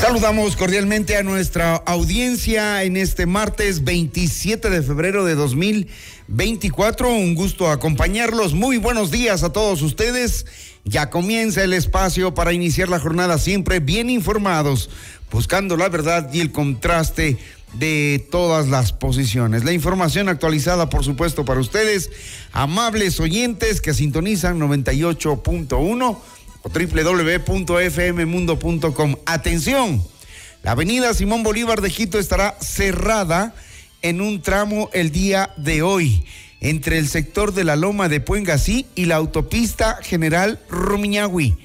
Saludamos cordialmente a nuestra audiencia en este martes 27 de febrero de 2024. Un gusto acompañarlos. Muy buenos días a todos ustedes. Ya comienza el espacio para iniciar la jornada siempre bien informados, buscando la verdad y el contraste de todas las posiciones. La información actualizada, por supuesto, para ustedes, amables oyentes que sintonizan 98.1 o www.fmmundo.com. Atención, la avenida Simón Bolívar de Quito estará cerrada en un tramo el día de hoy entre el sector de la Loma de Puengasí y la autopista General Rumiñahui.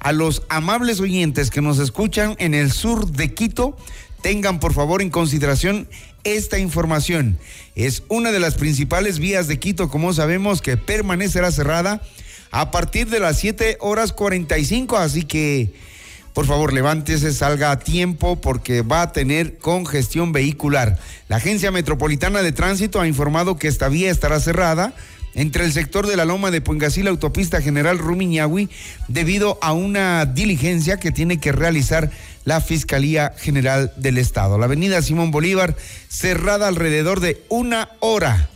A los amables oyentes que nos escuchan en el sur de Quito, tengan por favor en consideración esta información. Es una de las principales vías de Quito, como sabemos, que permanecerá cerrada a partir de las 7 horas 45, así que por favor levántese, salga a tiempo porque va a tener congestión vehicular. La Agencia Metropolitana de Tránsito ha informado que esta vía estará cerrada entre el sector de la Loma de Puengasí la autopista General Rumiñahui debido a una diligencia que tiene que realizar la Fiscalía General del Estado. La avenida Simón Bolívar cerrada alrededor de una hora.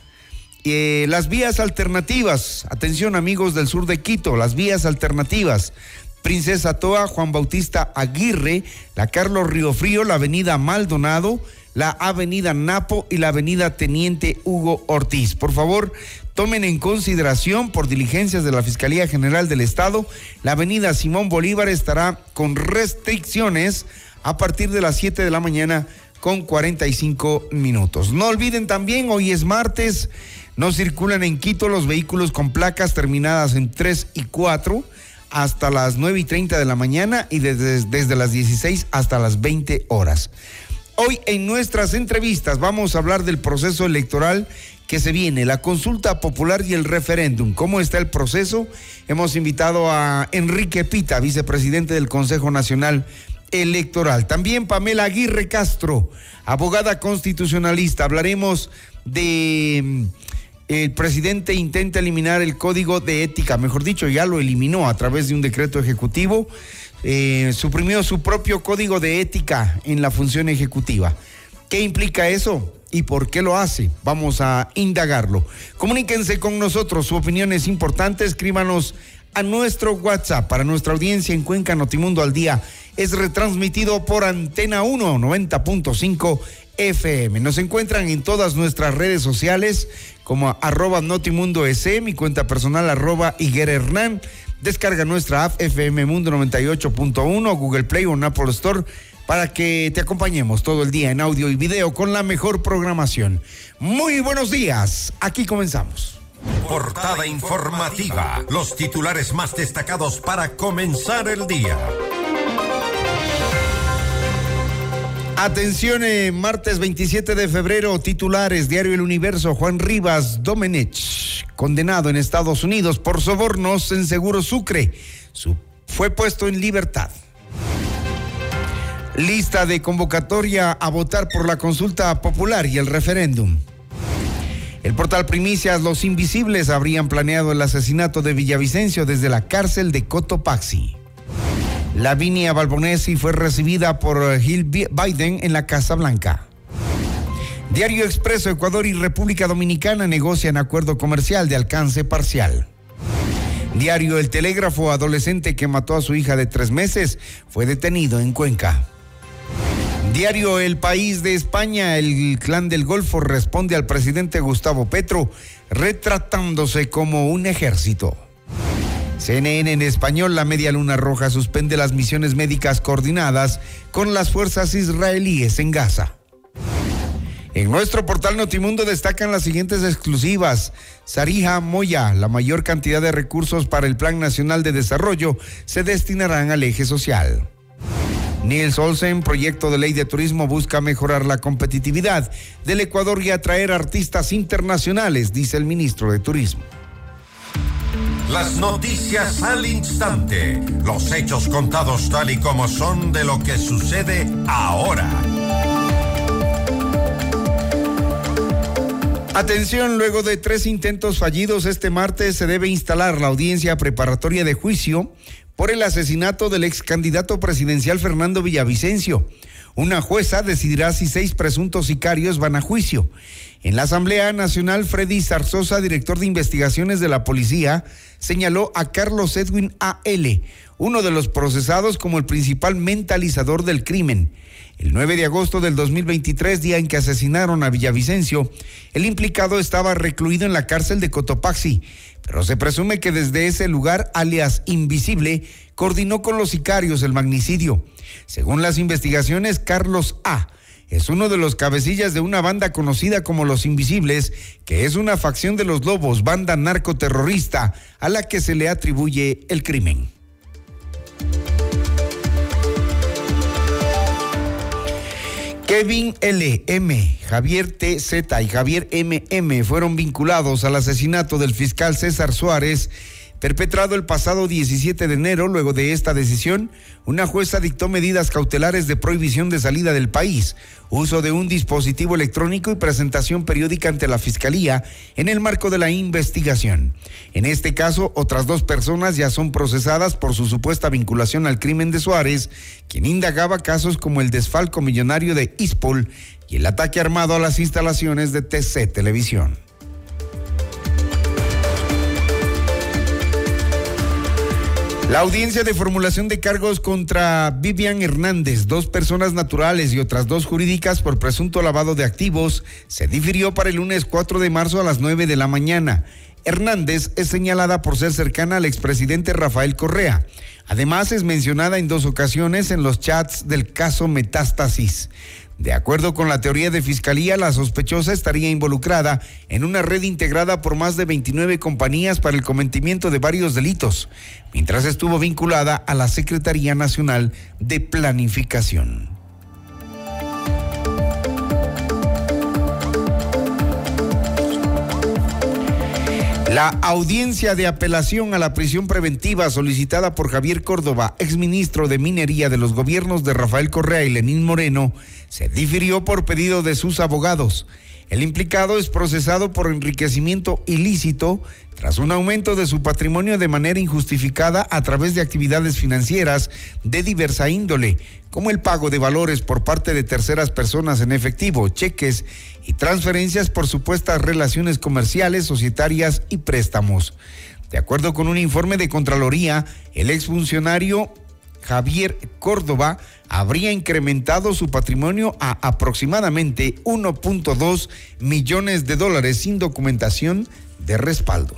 Eh, las vías alternativas, atención amigos del sur de Quito, las vías alternativas. Princesa Toa, Juan Bautista Aguirre, la Carlos Río Frío, la avenida Maldonado, la avenida Napo y la avenida Teniente Hugo Ortiz. Por favor, tomen en consideración por diligencias de la Fiscalía General del Estado, la avenida Simón Bolívar estará con restricciones a partir de las 7 de la mañana con 45 minutos. No olviden también, hoy es martes, no circulan en Quito los vehículos con placas terminadas en 3 y 4 hasta las 9 y 30 de la mañana y desde, desde las 16 hasta las 20 horas. Hoy en nuestras entrevistas vamos a hablar del proceso electoral que se viene, la consulta popular y el referéndum. ¿Cómo está el proceso? Hemos invitado a Enrique Pita, vicepresidente del Consejo Nacional Electoral. También Pamela Aguirre Castro, abogada constitucionalista. Hablaremos de el presidente intenta eliminar el código de ética, mejor dicho, ya lo eliminó a través de un decreto ejecutivo, eh, suprimió su propio código de ética en la función ejecutiva. ¿Qué implica eso? ¿Y por qué lo hace? Vamos a indagarlo. Comuníquense con nosotros, su opinión es importante, escríbanos a nuestro WhatsApp para nuestra audiencia en Cuenca Notimundo al día. Es retransmitido por Antena 1 90.5 FM. Nos encuentran en todas nuestras redes sociales como arroba Notimundo S, mi cuenta personal arroba Higuera Hernán. Descarga nuestra app FM Mundo 98.1, Google Play o Apple Store para que te acompañemos todo el día en audio y video con la mejor programación. Muy buenos días, aquí comenzamos. Portada informativa, los titulares más destacados para comenzar el día. Atención, eh, martes 27 de febrero, titulares, Diario El Universo, Juan Rivas Domenech, condenado en Estados Unidos por sobornos en Seguro Sucre, fue puesto en libertad. Lista de convocatoria a votar por la consulta popular y el referéndum. El portal Primicias Los Invisibles habrían planeado el asesinato de Villavicencio desde la cárcel de Cotopaxi. Lavinia Balbonesi fue recibida por Jill Biden en la Casa Blanca. Diario Expreso, Ecuador y República Dominicana negocian acuerdo comercial de alcance parcial. Diario El Telégrafo, adolescente que mató a su hija de tres meses, fue detenido en Cuenca. Diario El País de España, el clan del Golfo responde al presidente Gustavo Petro, retratándose como un ejército. CNN en español, la Media Luna Roja suspende las misiones médicas coordinadas con las fuerzas israelíes en Gaza. En nuestro portal Notimundo destacan las siguientes exclusivas. Sarija Moya, la mayor cantidad de recursos para el Plan Nacional de Desarrollo se destinarán al eje social. Niels Olsen, proyecto de ley de turismo, busca mejorar la competitividad del Ecuador y atraer artistas internacionales, dice el ministro de Turismo. Las noticias al instante, los hechos contados tal y como son de lo que sucede ahora. Atención, luego de tres intentos fallidos este martes se debe instalar la audiencia preparatoria de juicio por el asesinato del ex candidato presidencial Fernando Villavicencio. Una jueza decidirá si seis presuntos sicarios van a juicio. En la Asamblea Nacional, Freddy Zarzosa, director de investigaciones de la policía, señaló a Carlos Edwin A.L., uno de los procesados como el principal mentalizador del crimen. El 9 de agosto del 2023, día en que asesinaron a Villavicencio, el implicado estaba recluido en la cárcel de Cotopaxi, pero se presume que desde ese lugar, alias Invisible, coordinó con los sicarios el magnicidio. Según las investigaciones, Carlos A es uno de los cabecillas de una banda conocida como Los Invisibles, que es una facción de los Lobos, banda narcoterrorista, a la que se le atribuye el crimen. Kevin L.M., Javier T.Z. y Javier M.M. fueron vinculados al asesinato del fiscal César Suárez perpetrado el pasado 17 de enero. Luego de esta decisión, una jueza dictó medidas cautelares de prohibición de salida del país, uso de un dispositivo electrónico y presentación periódica ante la Fiscalía en el marco de la investigación. En este caso, otras dos personas ya son procesadas por su supuesta vinculación al crimen de Suárez, quien indagaba casos como el desfalco millonario de Ispol y el ataque armado a las instalaciones de TC Televisión. La audiencia de formulación de cargos contra Vivian Hernández, dos personas naturales y otras dos jurídicas por presunto lavado de activos, se difirió para el lunes 4 de marzo a las 9 de la mañana. Hernández es señalada por ser cercana al expresidente Rafael Correa. Además, es mencionada en dos ocasiones en los chats del caso Metástasis. De acuerdo con la teoría de fiscalía, la sospechosa estaría involucrada en una red integrada por más de 29 compañías para el cometimiento de varios delitos, mientras estuvo vinculada a la Secretaría Nacional de Planificación. La audiencia de apelación a la prisión preventiva solicitada por Javier Córdoba, exministro de Minería de los gobiernos de Rafael Correa y Lenín Moreno, se difirió por pedido de sus abogados. El implicado es procesado por enriquecimiento ilícito tras un aumento de su patrimonio de manera injustificada a través de actividades financieras de diversa índole, como el pago de valores por parte de terceras personas en efectivo, cheques y transferencias por supuestas relaciones comerciales, societarias y préstamos. De acuerdo con un informe de Contraloría, el exfuncionario Javier Córdoba habría incrementado su patrimonio a aproximadamente 1.2 millones de dólares sin documentación de respaldo.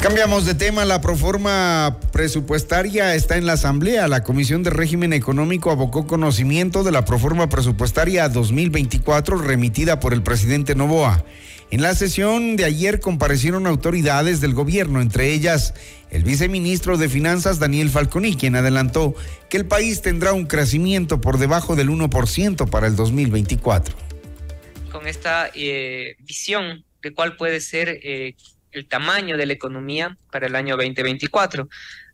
Cambiamos de tema. La proforma presupuestaria está en la Asamblea. La Comisión de Régimen Económico abocó conocimiento de la proforma presupuestaria 2024 remitida por el presidente Novoa. En la sesión de ayer comparecieron autoridades del gobierno, entre ellas el viceministro de Finanzas Daniel Falconi, quien adelantó que el país tendrá un crecimiento por debajo del 1% para el 2024. Con esta eh, visión de cuál puede ser eh, el tamaño de la economía para el año 2024.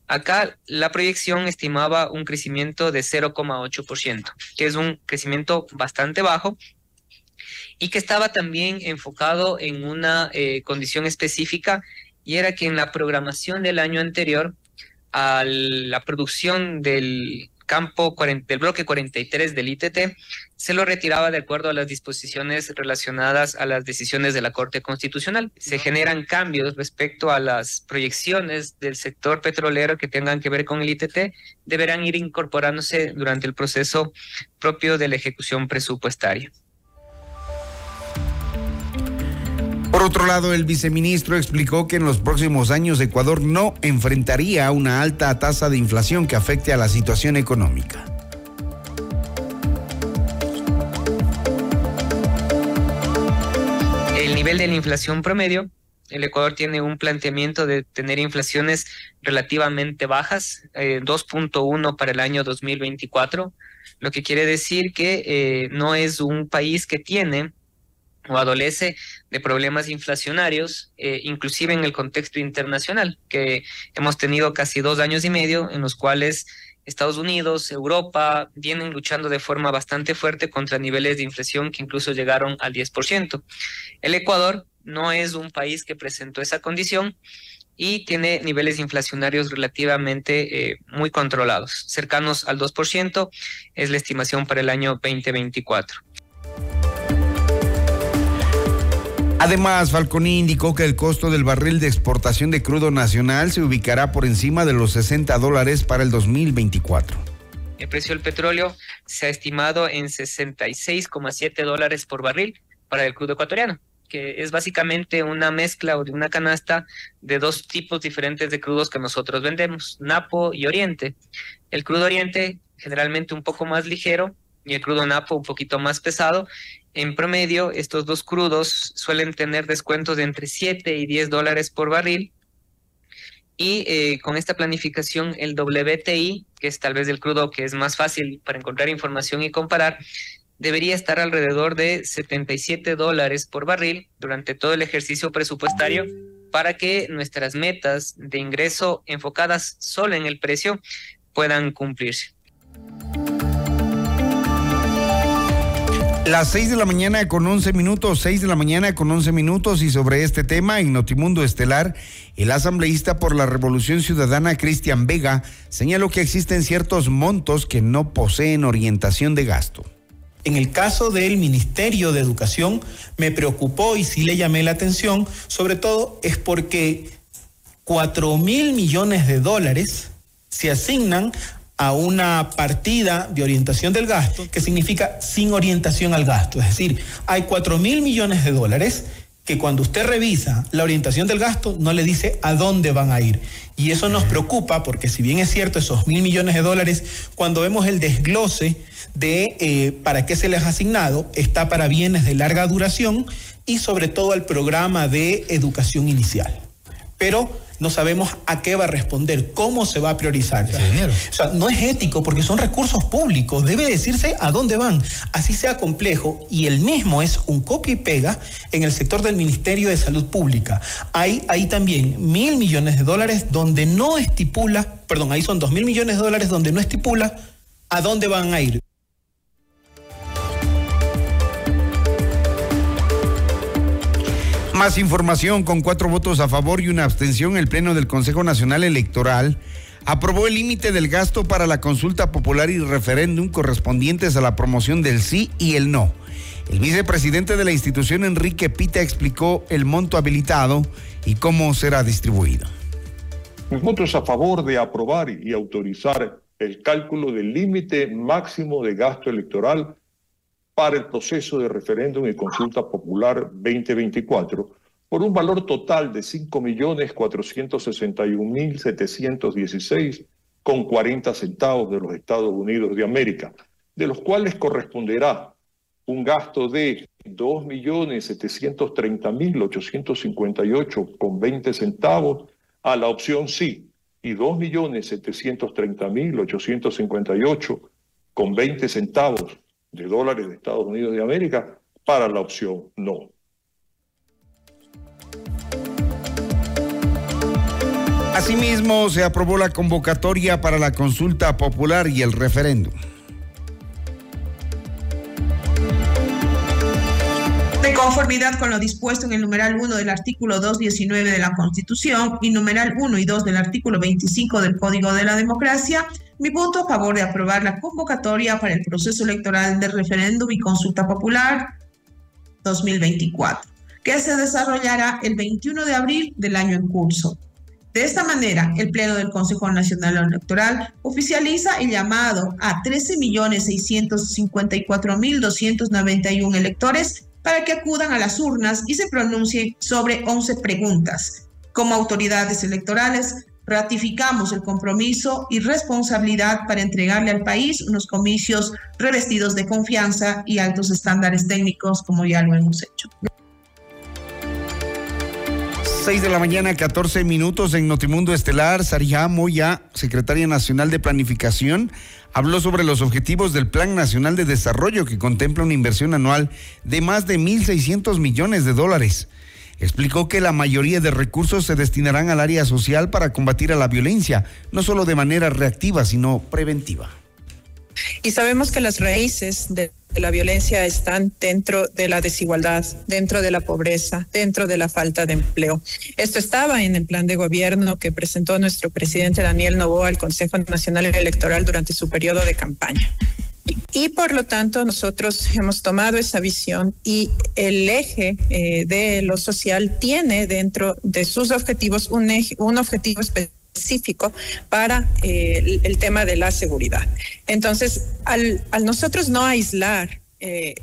Acá la proyección estimaba un crecimiento de 0,8%, que es un crecimiento bastante bajo y que estaba también enfocado en una eh, condición específica y era que en la programación del año anterior a la producción del campo del bloque 43 del ITT se lo retiraba de acuerdo a las disposiciones relacionadas a las decisiones de la Corte Constitucional. Se generan cambios respecto a las proyecciones del sector petrolero que tengan que ver con el ITT, deberán ir incorporándose durante el proceso propio de la ejecución presupuestaria. Por otro lado, el viceministro explicó que en los próximos años Ecuador no enfrentaría una alta tasa de inflación que afecte a la situación económica. El nivel de la inflación promedio, el Ecuador tiene un planteamiento de tener inflaciones relativamente bajas, 2.1 eh, para el año 2024, lo que quiere decir que eh, no es un país que tiene o adolece de problemas inflacionarios, eh, inclusive en el contexto internacional, que hemos tenido casi dos años y medio en los cuales Estados Unidos, Europa vienen luchando de forma bastante fuerte contra niveles de inflación que incluso llegaron al 10%. El Ecuador no es un país que presentó esa condición y tiene niveles inflacionarios relativamente eh, muy controlados, cercanos al 2%, es la estimación para el año 2024. Además, Falconi indicó que el costo del barril de exportación de crudo nacional se ubicará por encima de los 60 dólares para el 2024. El precio del petróleo se ha estimado en 66,7 dólares por barril para el crudo ecuatoriano, que es básicamente una mezcla o de una canasta de dos tipos diferentes de crudos que nosotros vendemos, Napo y Oriente. El crudo Oriente generalmente un poco más ligero y el crudo Napo un poquito más pesado en promedio, estos dos crudos suelen tener descuentos de entre 7 y 10 dólares por barril. Y eh, con esta planificación, el WTI, que es tal vez el crudo que es más fácil para encontrar información y comparar, debería estar alrededor de 77 dólares por barril durante todo el ejercicio presupuestario para que nuestras metas de ingreso enfocadas solo en el precio puedan cumplirse. Las 6 de la mañana con 11 minutos, 6 de la mañana con 11 minutos y sobre este tema en Notimundo Estelar, el asambleísta por la Revolución Ciudadana Cristian Vega señaló que existen ciertos montos que no poseen orientación de gasto. En el caso del Ministerio de Educación me preocupó y sí le llamé la atención, sobre todo es porque 4 mil millones de dólares se asignan a una partida de orientación del gasto que significa sin orientación al gasto. Es decir, hay 4 mil millones de dólares que cuando usted revisa la orientación del gasto no le dice a dónde van a ir. Y eso nos preocupa porque si bien es cierto esos mil millones de dólares, cuando vemos el desglose de eh, para qué se les ha asignado, está para bienes de larga duración y sobre todo al programa de educación inicial. Pero no sabemos a qué va a responder, cómo se va a priorizar. O sea, no es ético porque son recursos públicos, debe decirse a dónde van, así sea complejo, y el mismo es un copia y pega en el sector del Ministerio de Salud Pública. Hay ahí también mil millones de dólares donde no estipula, perdón, ahí son dos mil millones de dólares donde no estipula a dónde van a ir. Más información con cuatro votos a favor y una abstención. El Pleno del Consejo Nacional Electoral aprobó el límite del gasto para la consulta popular y referéndum correspondientes a la promoción del sí y el no. El vicepresidente de la institución, Enrique Pita, explicó el monto habilitado y cómo será distribuido. Mis votos a favor de aprobar y autorizar el cálculo del límite máximo de gasto electoral para el proceso de referéndum y consulta popular 2024 por un valor total de 5.461.716 con 40 centavos de los Estados Unidos de América, de los cuales corresponderá un gasto de 2.730.858 con 20 centavos a la opción sí y 2.730.858 con 20 centavos de dólares de Estados Unidos de América para la opción no. Asimismo, se aprobó la convocatoria para la consulta popular y el referéndum. De conformidad con lo dispuesto en el numeral 1 del artículo 219 de la Constitución y numeral 1 y 2 del artículo 25 del Código de la Democracia, mi voto a favor de aprobar la convocatoria para el proceso electoral de referéndum y consulta popular 2024, que se desarrollará el 21 de abril del año en curso. De esta manera, el Pleno del Consejo Nacional Electoral oficializa el llamado a 13.654.291 electores para que acudan a las urnas y se pronuncien sobre 11 preguntas. Como autoridades electorales, ratificamos el compromiso y responsabilidad para entregarle al país unos comicios revestidos de confianza y altos estándares técnicos como ya lo hemos hecho. 6 de la mañana, 14 minutos en Notimundo Estelar. Sarija Moya, secretaria nacional de Planificación, habló sobre los objetivos del Plan Nacional de Desarrollo que contempla una inversión anual de más de 1.600 millones de dólares. Explicó que la mayoría de recursos se destinarán al área social para combatir a la violencia, no solo de manera reactiva, sino preventiva. Y sabemos que las raíces de la violencia están dentro de la desigualdad, dentro de la pobreza, dentro de la falta de empleo. Esto estaba en el plan de gobierno que presentó nuestro presidente Daniel Novoa al Consejo Nacional Electoral durante su periodo de campaña. Y por lo tanto nosotros hemos tomado esa visión y el eje eh, de lo social tiene dentro de sus objetivos un, un objetivo específico para eh, el, tema de la seguridad. Entonces, al, al nosotros no aislar eh,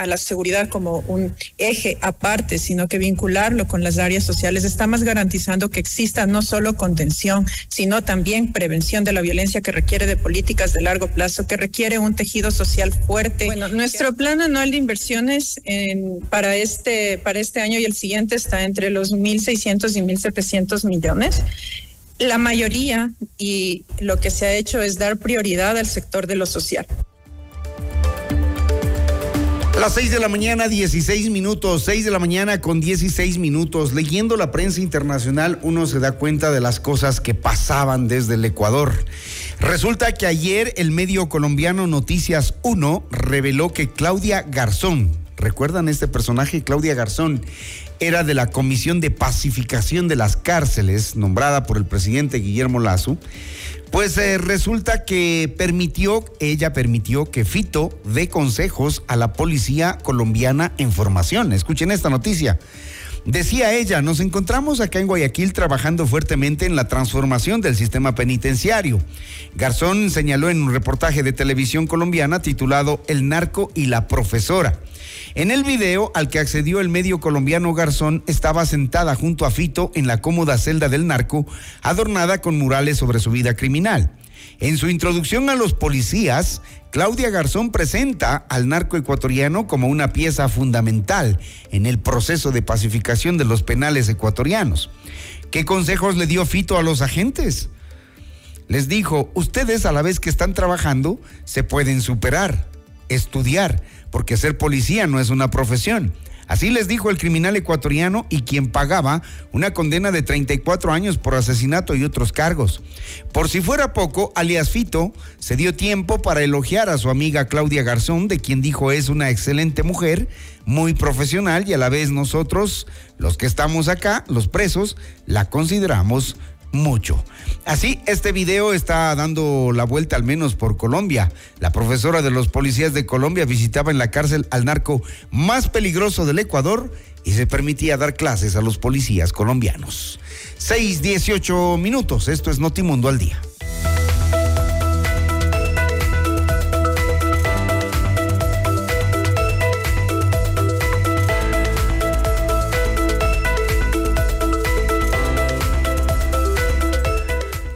a la seguridad como un eje aparte, sino que vincularlo con las áreas sociales, estamos garantizando que exista no solo contención, sino también prevención de la violencia que requiere de políticas de largo plazo, que requiere un tejido social fuerte. Bueno, nuestro plan anual de inversiones en, para, este, para este año y el siguiente está entre los 1.600 y 1.700 millones. La mayoría y lo que se ha hecho es dar prioridad al sector de lo social. Las 6 de la mañana, 16 minutos, 6 de la mañana con 16 minutos. Leyendo la prensa internacional, uno se da cuenta de las cosas que pasaban desde el Ecuador. Resulta que ayer el medio colombiano Noticias 1 reveló que Claudia Garzón, ¿recuerdan este personaje? Claudia Garzón era de la Comisión de Pacificación de las Cárceles, nombrada por el presidente Guillermo Lazo pues eh, resulta que permitió, ella permitió que Fito dé consejos a la policía colombiana en formación. Escuchen esta noticia. Decía ella, nos encontramos acá en Guayaquil trabajando fuertemente en la transformación del sistema penitenciario. Garzón señaló en un reportaje de televisión colombiana titulado El narco y la profesora. En el video al que accedió el medio colombiano Garzón estaba sentada junto a Fito en la cómoda celda del narco, adornada con murales sobre su vida criminal. En su introducción a los policías, Claudia Garzón presenta al narco ecuatoriano como una pieza fundamental en el proceso de pacificación de los penales ecuatorianos. ¿Qué consejos le dio Fito a los agentes? Les dijo, ustedes a la vez que están trabajando se pueden superar, estudiar, porque ser policía no es una profesión. Así les dijo el criminal ecuatoriano y quien pagaba una condena de 34 años por asesinato y otros cargos. Por si fuera poco, alias Fito se dio tiempo para elogiar a su amiga Claudia Garzón, de quien dijo es una excelente mujer, muy profesional y a la vez nosotros, los que estamos acá, los presos, la consideramos mucho. Así, este video está dando la vuelta al menos por Colombia. La profesora de los policías de Colombia visitaba en la cárcel al narco más peligroso del Ecuador y se permitía dar clases a los policías colombianos. 6, 18 minutos. Esto es Notimundo al día.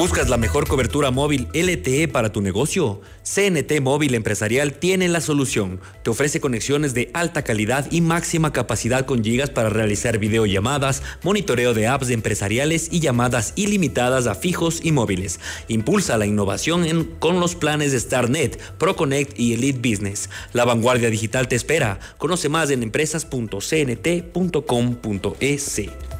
¿Buscas la mejor cobertura móvil LTE para tu negocio? CNT Móvil Empresarial tiene la solución. Te ofrece conexiones de alta calidad y máxima capacidad con gigas para realizar videollamadas, monitoreo de apps empresariales y llamadas ilimitadas a fijos y móviles. Impulsa la innovación con los planes de StarNet, ProConnect y Elite Business. La vanguardia digital te espera. Conoce más en empresas.cnt.com.es.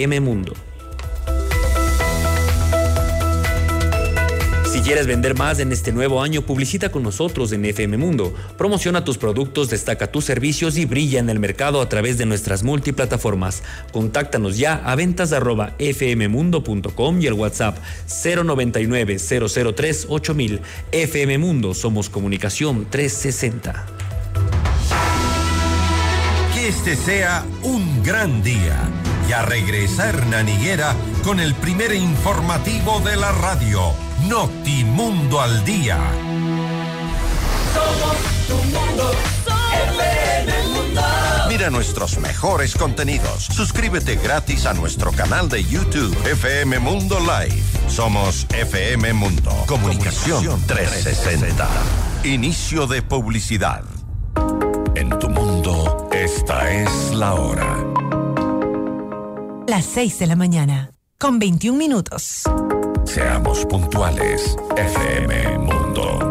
Mundo. Si quieres vender más en este nuevo año, publicita con nosotros en FM Mundo. Promociona tus productos, destaca tus servicios y brilla en el mercado a través de nuestras multiplataformas. Contáctanos ya a ventas fmmundo.com y el WhatsApp 099 003 8000. FM Mundo, somos comunicación 360. Que este sea un gran día a regresa Hernán Higuera con el primer informativo de la radio, Notimundo al Día. Somos tu mundo, mundo. Mira nuestros mejores contenidos. Suscríbete gratis a nuestro canal de YouTube, FM Mundo Live. Somos FM Mundo. Comunicación 360. Inicio de publicidad. En tu mundo, esta es la hora las 6 de la mañana, con 21 minutos. Seamos puntuales, FM Mundo.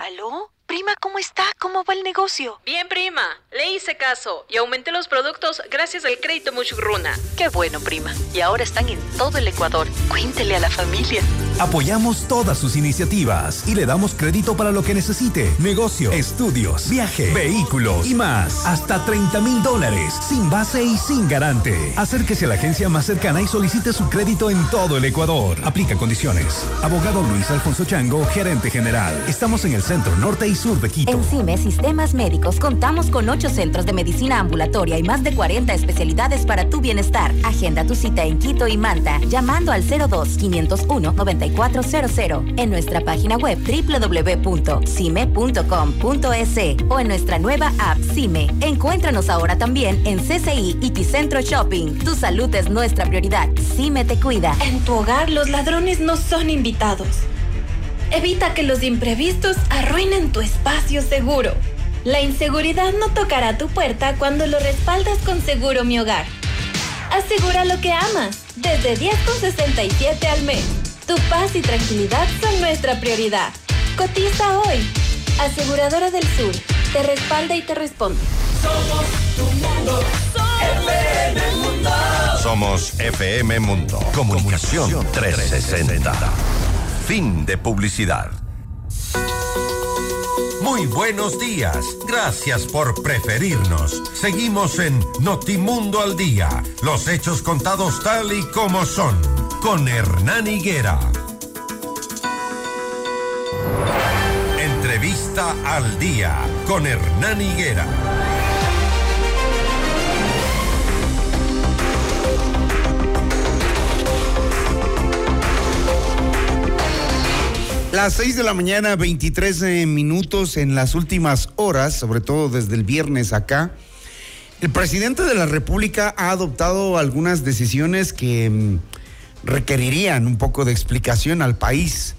¿Aló? Prima, ¿cómo está? ¿Cómo va el negocio? Bien, prima. Le hice caso y aumenté los productos gracias al crédito Muchugruna. Qué bueno, prima. Y ahora están en todo el Ecuador. Cuéntele a la familia. Apoyamos todas sus iniciativas y le damos crédito para lo que necesite. Negocio, estudios, viaje, vehículos y más. Hasta 30 mil dólares, sin base y sin garante. Acérquese a la agencia más cercana y solicite su crédito en todo el Ecuador. Aplica condiciones. Abogado Luis Alfonso Chango, gerente general. Estamos en el centro norte y sur de Quito. En CIME Sistemas Médicos contamos con ocho centros de medicina ambulatoria y más de 40 especialidades para tu bienestar. Agenda tu cita en Quito y Manta llamando al 02 501 9400 en nuestra página web www.cime.com.es o en nuestra nueva app CIME. Encuéntranos ahora también en CCI y Ticentro Shopping. Tu salud es nuestra prioridad. CIME te cuida. En tu hogar los ladrones no son invitados. Evita que los imprevistos arruinen tu espacio seguro. La inseguridad no tocará tu puerta cuando lo respaldas con Seguro Mi Hogar. Asegura lo que amas, desde 10,67 al mes. Tu paz y tranquilidad son nuestra prioridad. Cotiza hoy. Aseguradora del Sur, te respalda y te responde. Somos tu mundo, FM Mundo. Somos FM Mundo. Comunicación 360. Fin de publicidad. Muy buenos días. Gracias por preferirnos. Seguimos en Notimundo al Día. Los hechos contados tal y como son. Con Hernán Higuera. Entrevista al Día. Con Hernán Higuera. Las 6 de la mañana, 23 eh, minutos en las últimas horas, sobre todo desde el viernes acá. El presidente de la República ha adoptado algunas decisiones que mm, requerirían un poco de explicación al país.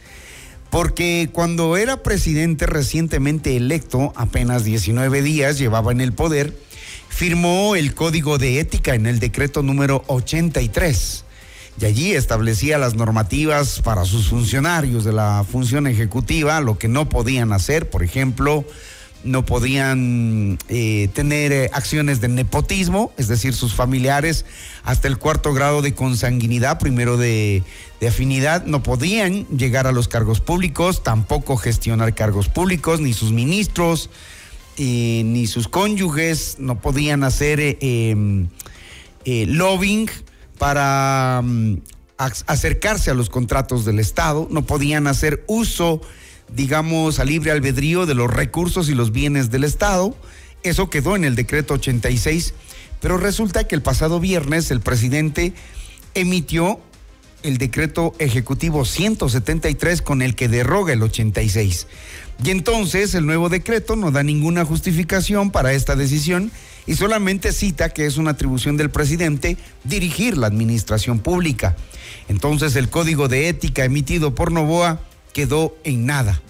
Porque cuando era presidente recientemente electo, apenas 19 días llevaba en el poder, firmó el código de ética en el decreto número 83 y allí establecía las normativas para sus funcionarios de la función ejecutiva, lo que no podían hacer, por ejemplo, no podían eh, tener eh, acciones de nepotismo, es decir, sus familiares hasta el cuarto grado de consanguinidad, primero de, de afinidad, no podían llegar a los cargos públicos, tampoco gestionar cargos públicos, ni sus ministros, eh, ni sus cónyuges, no podían hacer em, lobbying para mm, acercarse a los contratos del Estado, no podían hacer uso digamos, a libre albedrío de los recursos y los bienes del Estado. Eso quedó en el decreto 86, pero resulta que el pasado viernes el presidente emitió el decreto ejecutivo 173 con el que derroga el 86. Y entonces el nuevo decreto no da ninguna justificación para esta decisión y solamente cita que es una atribución del presidente dirigir la administración pública. Entonces el código de ética emitido por Novoa quedó en nada.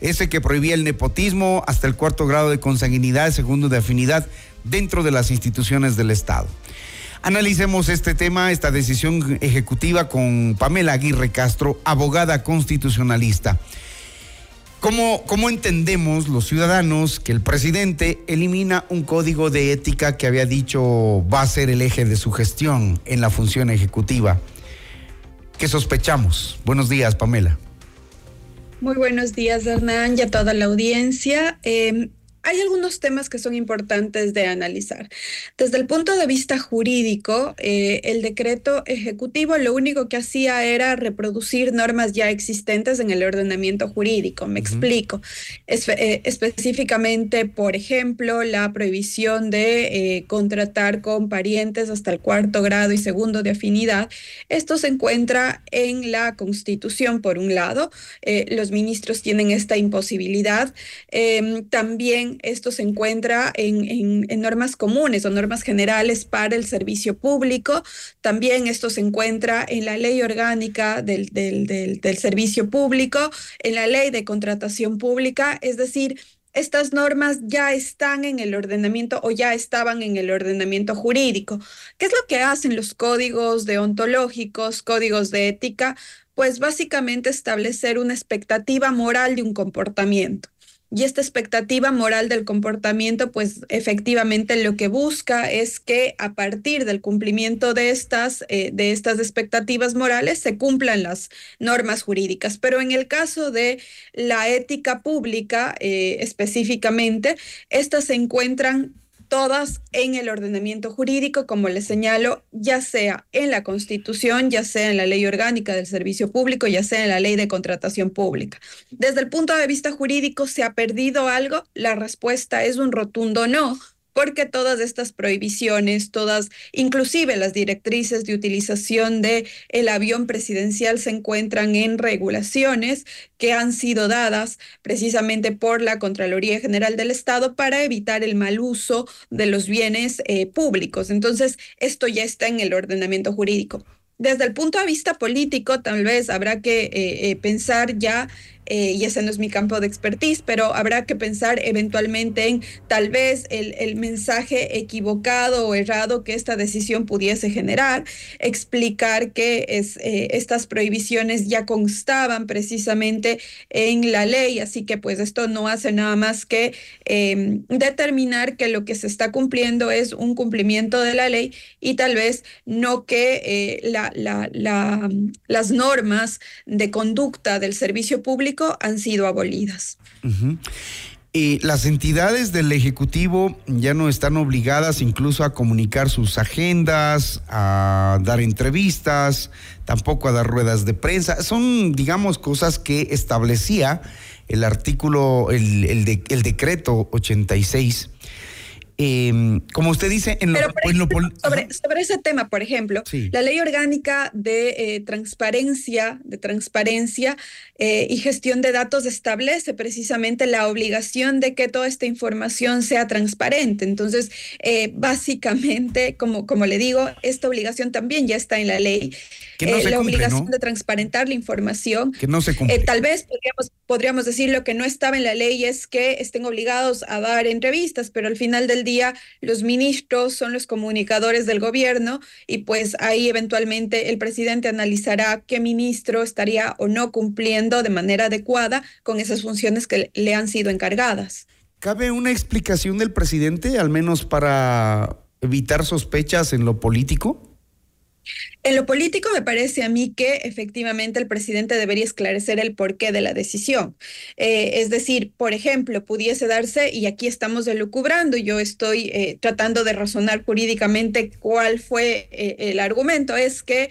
Ese que prohibía el nepotismo hasta el cuarto grado de consanguinidad, segundo de afinidad dentro de las instituciones del Estado. Analicemos este tema, esta decisión ejecutiva con Pamela Aguirre Castro, abogada constitucionalista. ¿Cómo, ¿Cómo, entendemos los ciudadanos que el presidente elimina un código de ética que había dicho va a ser el eje de su gestión en la función ejecutiva? ¿Qué sospechamos? Buenos días, Pamela. Muy buenos días, Hernán, y a toda la audiencia. Em, hay algunos temas que son importantes de analizar. Desde el punto de vista jurídico, eh, el decreto ejecutivo lo único que hacía era reproducir normas ya existentes en el ordenamiento jurídico. Me explico. Eh, específicamente, por ejemplo, la prohibición de eh, contratar con parientes hasta el cuarto grado y segundo de afinidad. Esto se encuentra en la Constitución, por un lado. los ministros tienen esta imposibilidad. Em, esto se encuentra en, normas comunes o normas generales para el servicio público. También esto se encuentra en la ley orgánica del, del servicio público, en la ley de contratación pública, es decir, estas normas ya están en el ordenamiento o ya estaban en el ordenamiento jurídico. ¿Qué es lo que hacen los códigos deontológicos, códigos de ética? Pues básicamente establecer una expectativa moral de un comportamiento. Y esta expectativa moral del comportamiento, pues efectivamente lo que busca es que a partir del cumplimiento de estas, eh, de estas expectativas morales se cumplan las normas jurídicas. Pero en el caso de la ética pública eh, específicamente, estas se encuentran todas en el ordenamiento jurídico, como les señalo, ya sea en la Constitución, ya sea en la Ley Orgánica del Servicio Público, ya sea en la Ley de Contratación Pública. Desde el punto de vista jurídico, ¿se ha perdido algo? La respuesta es un rotundo no porque todas estas prohibiciones, todas, inclusive las directrices de utilización de el avión presidencial se encuentran en regulaciones que han sido dadas precisamente por la Contraloría General del Estado para evitar el mal uso de los bienes eh, públicos. Entonces, esto ya está en el ordenamiento jurídico. Desde el punto de vista político, tal vez habrá que eh, eh, pensar ya eh, y ese no es mi campo de expertise, pero habrá que pensar eventualmente en tal vez el, mensaje equivocado o errado que esta decisión pudiese generar, explicar que es, eh, estas prohibiciones ya constaban precisamente en la ley, así que pues esto no hace nada más que em, determinar que lo que se está cumpliendo es un cumplimiento de la ley y tal vez no que eh, la, las normas de conducta del servicio público han sido abolidas. Y las entidades del Ejecutivo ya no están obligadas incluso a comunicar sus agendas, a dar entrevistas, tampoco a dar ruedas de prensa. Son, digamos, cosas que establecía el artículo, el, el decreto 86 Em, como usted dice, en lo, sobre, ese tema, por ejemplo, la ley orgánica de eh, transparencia, de transparencia eh, y gestión de datos establece precisamente la obligación de que toda esta información sea transparente. Entonces, eh, básicamente, como, como le digo, esta obligación también ya está en la ley. la obligación de transparentar la información. Que no se cumple. tal vez podríamos podríamos decir, lo que no estaba en la ley es que estén obligados a dar entrevistas, pero al final del día los ministros son los comunicadores del gobierno y pues ahí eventualmente el presidente analizará qué ministro estaría o no cumpliendo de manera adecuada con esas funciones que le han sido encargadas. ¿Cabe una explicación del presidente, al menos para evitar sospechas en lo político? En lo político me parece a mí que efectivamente el presidente debería esclarecer el porqué de la decisión. Eh, es decir, por ejemplo, pudiese darse, y aquí estamos delucubrando, yo estoy eh, tratando de razonar jurídicamente cuál fue eh, el argumento, es que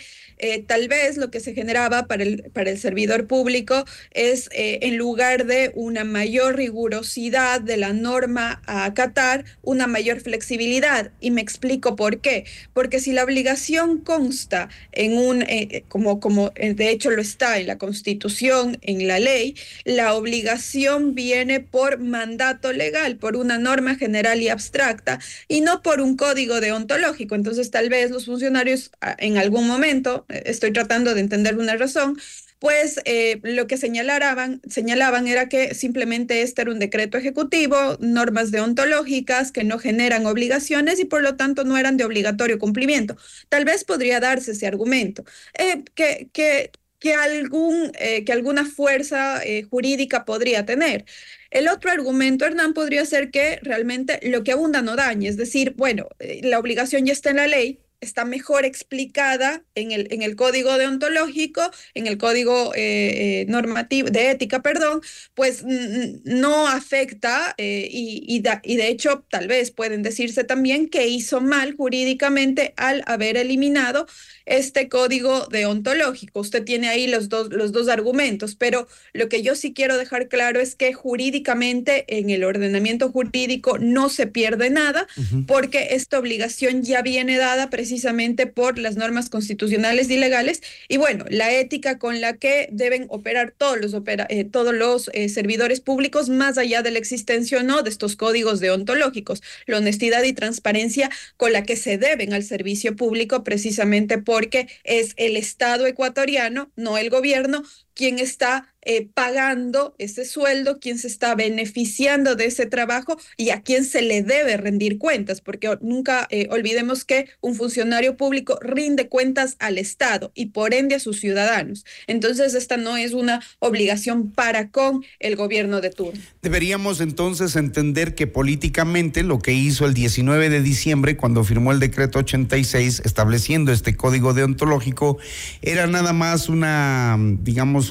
tal vez lo que se generaba para el, para el servidor público es, en lugar de una mayor rigurosidad de la norma a acatar, una mayor flexibilidad. Y me explico por qué. Porque si la obligación consta en un, eh, como, como de hecho lo está en la Constitución, en la ley, la obligación viene por mandato legal, por una norma general y abstracta, y no por un código deontológico. Entonces, tal vez los funcionarios ah, en algún momento estoy tratando de entender una razón, pues eh, lo que señalaban, señalaban era que simplemente este era un decreto ejecutivo, normas deontológicas que no generan obligaciones y por lo tanto no eran de obligatorio cumplimiento. Tal vez podría darse ese argumento, eh, que, que, que, algún, eh, que alguna fuerza jurídica podría tener. El otro argumento, Hernán, podría ser que realmente lo que abunda no dañe, es decir, bueno, la obligación ya está en la ley, está mejor explicada en el, en el código deontológico, en el código eh, eh, normativo de ética, perdón, pues no afecta eh, y, y, y, de hecho tal vez pueden decirse también que hizo mal jurídicamente al haber eliminado este código deontológico. Usted tiene ahí los dos, los dos argumentos, pero lo que yo sí quiero dejar claro es que jurídicamente en el ordenamiento jurídico no se pierde nada uh -huh. porque esta obligación ya viene dada precisamente por las normas constitucionales y legales y bueno, la ética con la que deben operar todos los, opera, eh, todos los eh, servidores públicos más allá de la existencia o no de estos códigos deontológicos, la honestidad y transparencia con la que se deben al servicio público precisamente por porque es el Estado ecuatoriano, no el gobierno, quien está eh, pagando ese sueldo, quien se está beneficiando de ese trabajo y a quien se le debe rendir cuentas, porque nunca eh, olvidemos que un funcionario público rinde cuentas al Estado y por ende a sus ciudadanos. Entonces, esta no es una obligación para con el gobierno de turno. Deberíamos entonces entender que políticamente lo que hizo el 19 de diciembre, cuando firmó el decreto 86 estableciendo este código deontológico, era nada más una,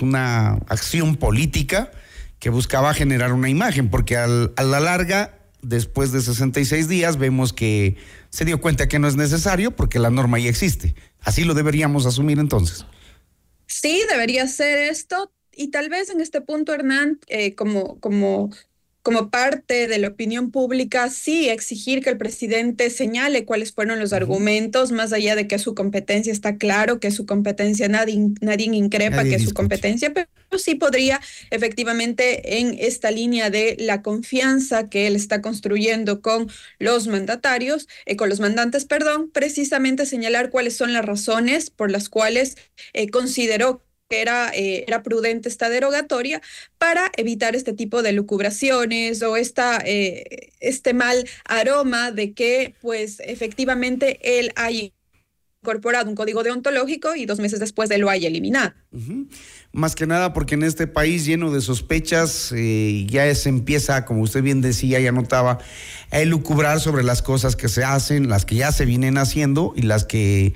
una acción política que buscaba generar una imagen, porque al, a la larga, después de 66 días, vemos que se dio cuenta que no es necesario porque la norma ya existe. Así lo deberíamos asumir entonces. Sí, debería ser esto. Y tal vez en este punto, Hernán, eh, como, como como parte de la opinión pública, sí exigir que el presidente señale cuáles fueron los argumentos, más allá de que su competencia está claro, que su competencia nadie, nadie increpa, nadie que discute. su competencia, pero sí podría efectivamente en esta línea de la confianza que él está construyendo con los mandatarios, eh, con los mandantes, perdón, precisamente señalar cuáles son las razones por las cuales eh, consideró era, eh, era prudente esta derogatoria para evitar este tipo de lucubraciones o esta, eh, este mal aroma de que pues efectivamente él haya incorporado un código deontológico y dos meses después él lo haya eliminado. Más que nada porque en este país lleno de sospechas eh, ya se empieza, como usted bien decía y anotaba, a elucubrar sobre las cosas que se hacen, las que ya se vienen haciendo y las que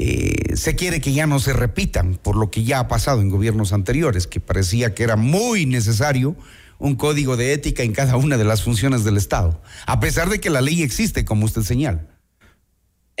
eh, se quiere que ya no se repitan por lo que ya ha pasado en gobiernos anteriores, que parecía que era muy necesario un código de ética en cada una de las funciones del Estado, a pesar de que la ley existe, como usted señala.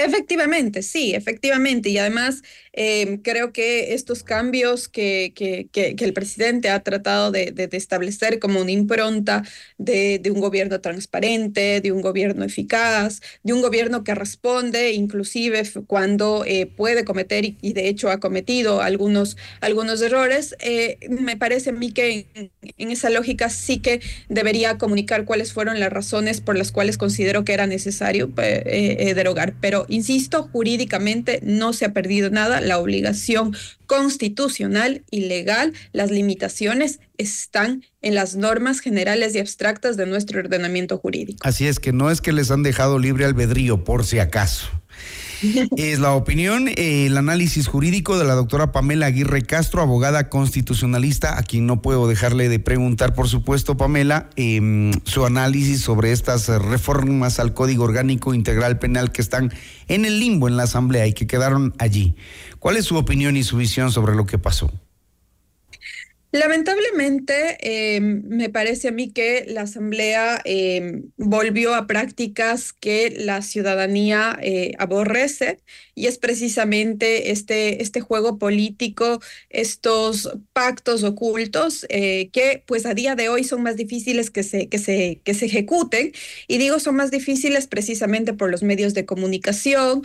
Efectivamente, sí, efectivamente. Y además eh, creo que estos cambios que, que, que, que el presidente ha tratado de, establecer como una impronta de, un gobierno transparente, de un gobierno eficaz, de un gobierno que responde inclusive cuando eh, puede cometer y, y, de hecho ha cometido algunos, algunos errores, eh, me parece a mí que en, en, esa lógica sí que debería comunicar cuáles fueron las razones por las cuales considero que era necesario eh, eh, derogar. Pero insisto, jurídicamente no se ha perdido nada, la obligación constitucional y legal, las limitaciones están en las normas generales y abstractas de nuestro ordenamiento jurídico. Así es que no es que les han dejado libre albedrío, por si acaso. Es la opinión, el análisis jurídico de la doctora Pamela Aguirre Castro, abogada constitucionalista, a quien no puedo dejarle de preguntar, por supuesto, Pamela, em, su análisis sobre estas reformas al Código Orgánico Integral Penal que están en el limbo en la Asamblea y que quedaron allí. ¿Cuál es su opinión y su visión sobre lo que pasó? Lamentablemente, eh, me parece a mí que la Asamblea eh, volvió a prácticas que la ciudadanía eh, aborrece y es precisamente este, este juego político, estos pactos ocultos que pues a día de hoy son más difíciles que se, que, se, que se ejecuten y digo son más difíciles precisamente por los medios de comunicación,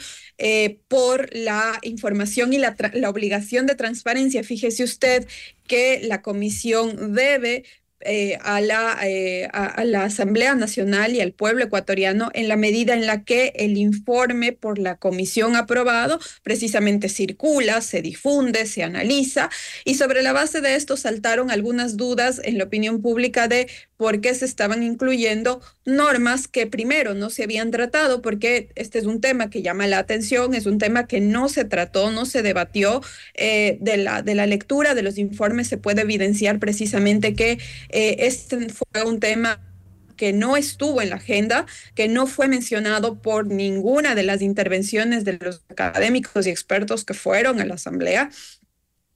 por la información y la, la obligación de transparencia. Fíjese usted que la comisión debe eh, a, la, eh, a, la Asamblea Nacional y al pueblo ecuatoriano en la medida en la que el informe por la comisión aprobado precisamente circula, se difunde, se analiza y sobre la base de esto saltaron algunas dudas en la opinión pública de por qué se estaban incluyendo normas que primero no se habían tratado, porque este es un tema que llama la atención, es un tema que no se trató, no se debatió. Eh, de, la, de la lectura de los informes se puede evidenciar precisamente que eh, este fue un tema que no estuvo en la agenda, que no fue mencionado por ninguna de las intervenciones de los académicos y expertos que fueron a la Asamblea.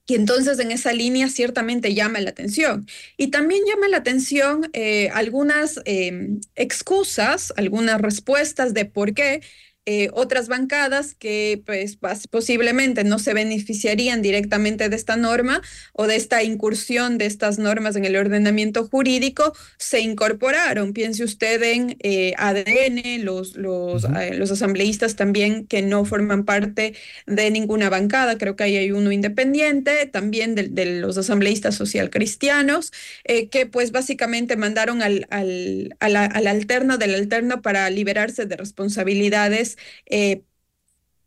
Y entonces en esa línea ciertamente llama la atención. Y también llama la atención eh, algunas em, excusas, algunas respuestas de por qué eh, otras bancadas que pues, posiblemente no se beneficiarían directamente de esta norma o de esta incursión de estas normas en el ordenamiento jurídico se incorporaron. Piense usted en eh, ADN, los, los, eh, los asambleístas también que no forman parte de ninguna bancada, creo que ahí hay uno independiente, también de, los asambleístas social cristianos, que pues básicamente mandaron al, al, al, al alterno del alterno para liberarse de responsabilidades eh,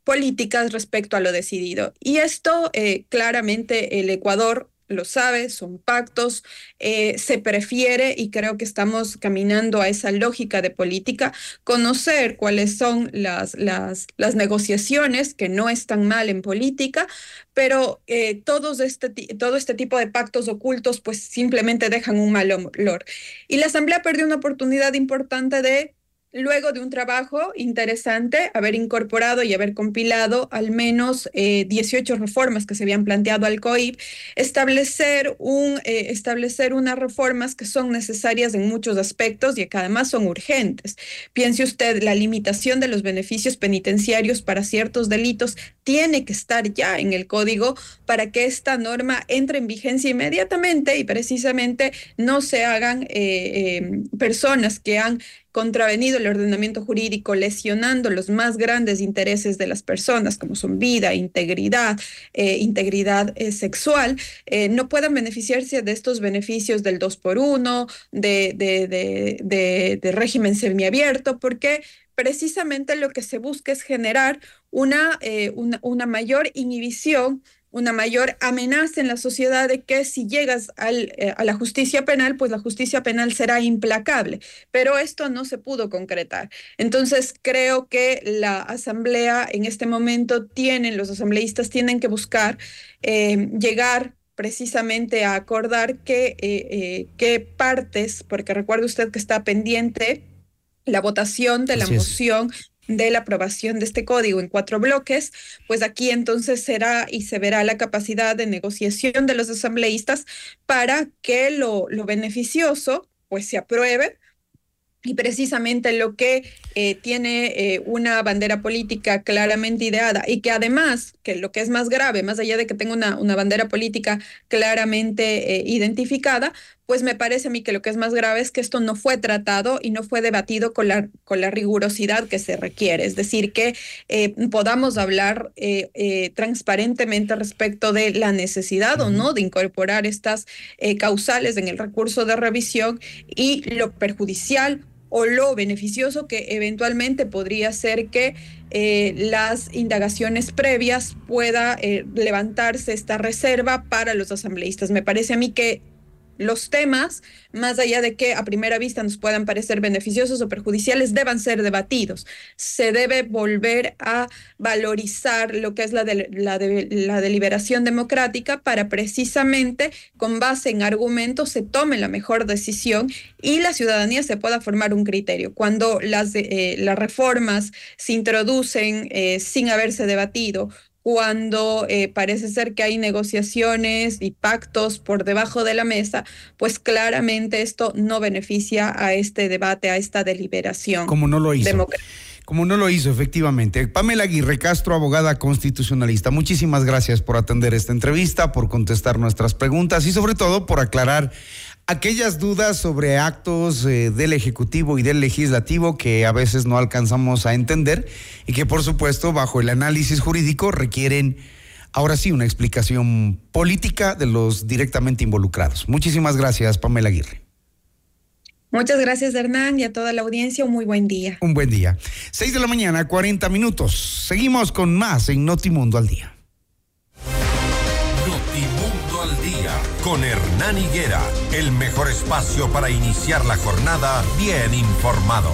políticas respecto a lo decidido. Y esto eh, claramente el Ecuador lo sabe, son pactos, eh, se prefiere, y creo que estamos caminando a esa lógica de política, conocer cuáles son las, las, las negociaciones, que no están mal en política, pero todos este, todo este tipo de pactos ocultos pues simplemente dejan un mal olor. Y la Asamblea perdió una oportunidad importante de luego de un trabajo interesante, haber incorporado y haber compilado al menos 18 eh, reformas que se habían planteado al COIP, establecer, un, eh, establecer unas reformas que son necesarias en muchos aspectos y que además son urgentes. Piense usted, la limitación de los beneficios penitenciarios para ciertos delitos tiene que estar ya en el código para que esta norma entre en vigencia inmediatamente y precisamente no se hagan eh, personas que han contravenido el ordenamiento jurídico, lesionando los más grandes intereses de las personas, como son vida, integridad, eh, integridad eh, sexual, eh, no puedan beneficiarse de estos beneficios del 2 por 1 de, de, de, régimen semiabierto, porque precisamente lo que se busca es generar una, una, una mayor inhibición una mayor amenaza en la sociedad de que si llegas eh, a la justicia penal, pues la justicia penal será implacable. Pero esto no se pudo concretar. Entonces, creo que la asamblea en este momento tienen, los asambleístas tienen que buscar eh, llegar precisamente a acordar qué eh, qué partes, porque recuerde usted que está pendiente la votación de la moción de la aprobación de este código en cuatro bloques, pues aquí entonces será y se verá la capacidad de negociación de los asambleístas para que lo, lo beneficioso pues se apruebe. Y precisamente lo que eh, tiene eh, una bandera política claramente ideada y que además, que lo que es más grave, más allá de que tenga una, una bandera política claramente eh, identificada, pues me parece a mí que lo que es más grave es que esto no fue tratado y no fue debatido con la, con la rigurosidad que se requiere. Es decir, que podamos hablar transparentemente respecto de la necesidad o no de incorporar estas causales en el recurso de revisión y lo perjudicial o lo beneficioso que eventualmente podría ser que eh, las indagaciones previas pueda eh, levantarse esta reserva para los asambleístas. Me parece a mí que los temas, más allá de que a primera vista nos puedan parecer beneficiosos o perjudiciales, deban ser debatidos. Se debe volver a valorizar lo que es la, la, deliberación democrática para precisamente, con base en argumentos, se tome la mejor decisión y la ciudadanía se pueda formar un criterio. Cuando las, eh, las reformas se introducen eh, sin haberse debatido cuando eh, parece ser que hay negociaciones y pactos por debajo de la mesa, pues claramente esto no beneficia a este debate, a esta deliberación. Como no lo hizo. Como no lo hizo, efectivamente. Pamela Aguirre Castro, abogada constitucionalista, muchísimas gracias por atender esta entrevista, por contestar nuestras preguntas y sobre todo por aclarar aquellas dudas sobre actos eh, del Ejecutivo y del Legislativo que a veces no alcanzamos a entender y que por supuesto bajo el análisis jurídico requieren ahora sí una explicación política de los directamente involucrados. Muchísimas gracias, Pamela Aguirre. Muchas gracias, Hernán, y a toda la audiencia. Un muy buen día. Un buen día. Seis de la mañana, 40 minutos. Seguimos con más en Notimundo al Día. Con Hernán Higuera, el mejor espacio para iniciar la jornada bien informados.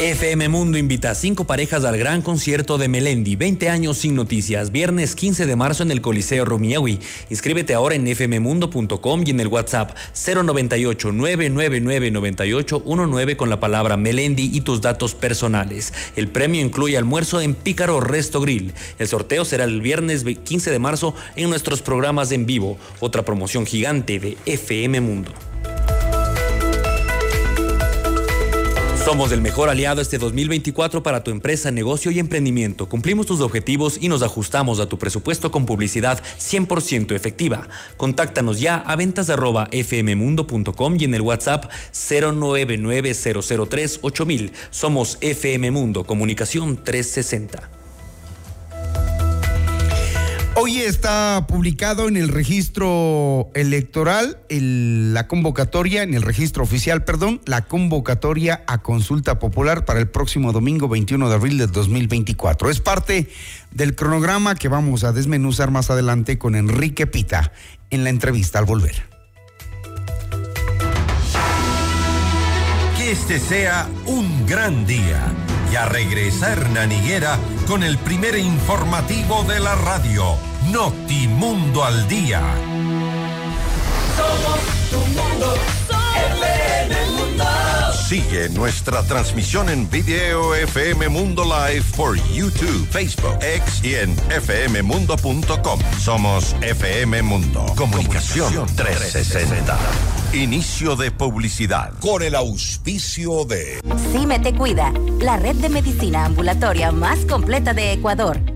FM Mundo invita a cinco parejas al gran concierto de Melendi, 20 años sin noticias, viernes 15 de marzo en el Coliseo Rumiahui. Inscríbete ahora en fmmundo.com y en el WhatsApp 098 999 9819 con la palabra Melendi y tus datos personales. El premio incluye almuerzo en Pícaro Resto Grill. El sorteo será el viernes 15 de marzo en nuestros programas en vivo. Otra promoción gigante de FM Mundo. Somos el mejor aliado este 2024 para tu empresa, negocio y emprendimiento. Cumplimos tus objetivos y nos ajustamos a tu presupuesto con publicidad 100% efectiva. Contáctanos ya a ventas fmmundo.com y en el WhatsApp 099 Somos FM Mundo, Comunicación 360. Hoy está publicado en el registro electoral la convocatoria, en el registro oficial, perdón, la convocatoria a consulta popular para el próximo domingo 21 de abril de 2024. Es parte del cronograma que vamos a desmenuzar más adelante con Enrique Pita en la entrevista al volver. Que este sea un gran día y a regresar Naniguera con el primer informativo de la radio, Notimundo al Día. Somos tu mundo, FM Mundo. Sigue nuestra transmisión en video FM Mundo Live por YouTube, Facebook, X y en fmmundo.com. Somos FM Mundo. Comunicación 360. Inicio de publicidad. Con el auspicio de... Cime Te Cuida, la red de medicina ambulatoria más completa de Ecuador.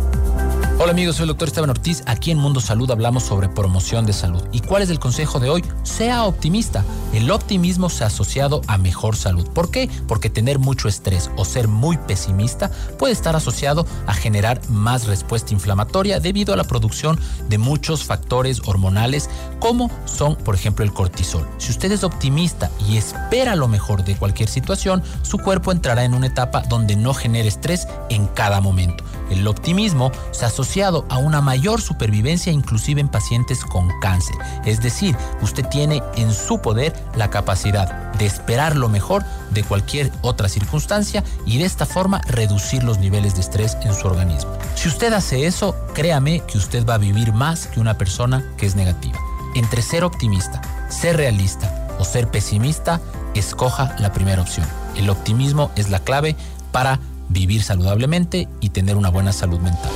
Hola amigos, soy el doctor Esteban Ortiz. Aquí en Mundo Salud hablamos sobre promoción de salud. ¿Y cuál es el consejo de hoy? Sea optimista. El optimismo se ha asociado a mejor salud. ¿Por qué? Porque tener mucho estrés o ser muy pesimista puede estar asociado a generar más respuesta inflamatoria debido a la producción de muchos factores hormonales como son, por ejemplo, el cortisol. Si usted es optimista y espera lo mejor de cualquier situación, su cuerpo entrará en una etapa donde no genere estrés en cada momento. El optimismo se ha asociado a una mayor supervivencia inclusive en pacientes con cáncer. Es decir, usted tiene en su poder la capacidad de esperar lo mejor de cualquier otra circunstancia y de esta forma reducir los niveles de estrés en su organismo. Si usted hace eso, créame que usted va a vivir más que una persona que es negativa. Entre ser optimista, ser realista o ser pesimista, escoja la primera opción. El optimismo es la clave para vivir saludablemente y tener una buena salud mental.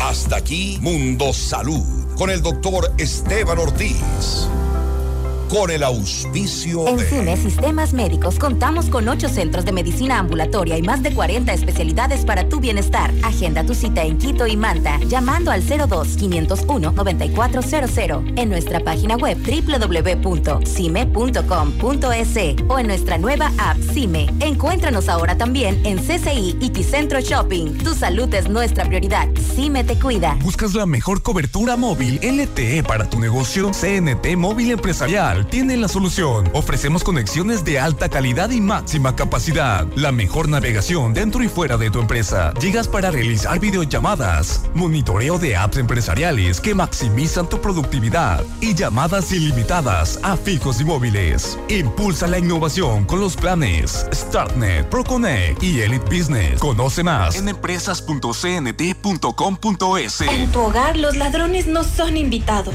Hasta aquí, Mundo Salud, con el doctor Esteban Ortiz con el auspicio en de... Cine Sistemas Médicos contamos con ocho centros de medicina ambulatoria y más de 40 especialidades para tu bienestar. Agenda tu cita en Quito y Manta llamando al 02-501-9400 en nuestra página web www.cime.com.es o en nuestra nueva app CIME. Encuéntranos ahora también en CCI y Ticentro Shopping. Tu salud es nuestra prioridad. CIME te cuida. ¿Buscas la mejor cobertura móvil LTE para tu negocio? CNT Móvil Empresarial tiene la solución. Ofrecemos conexiones de alta calidad y máxima capacidad. La mejor navegación dentro y fuera de tu empresa. Llegas para realizar videollamadas, monitoreo de apps empresariales que maximizan tu productividad y llamadas ilimitadas a fijos y móviles. Impulsa la innovación con los planes StartNet, ProConnect y Elite Business. Conoce más en empresas.cnt.com.es. En tu hogar los ladrones no son invitados.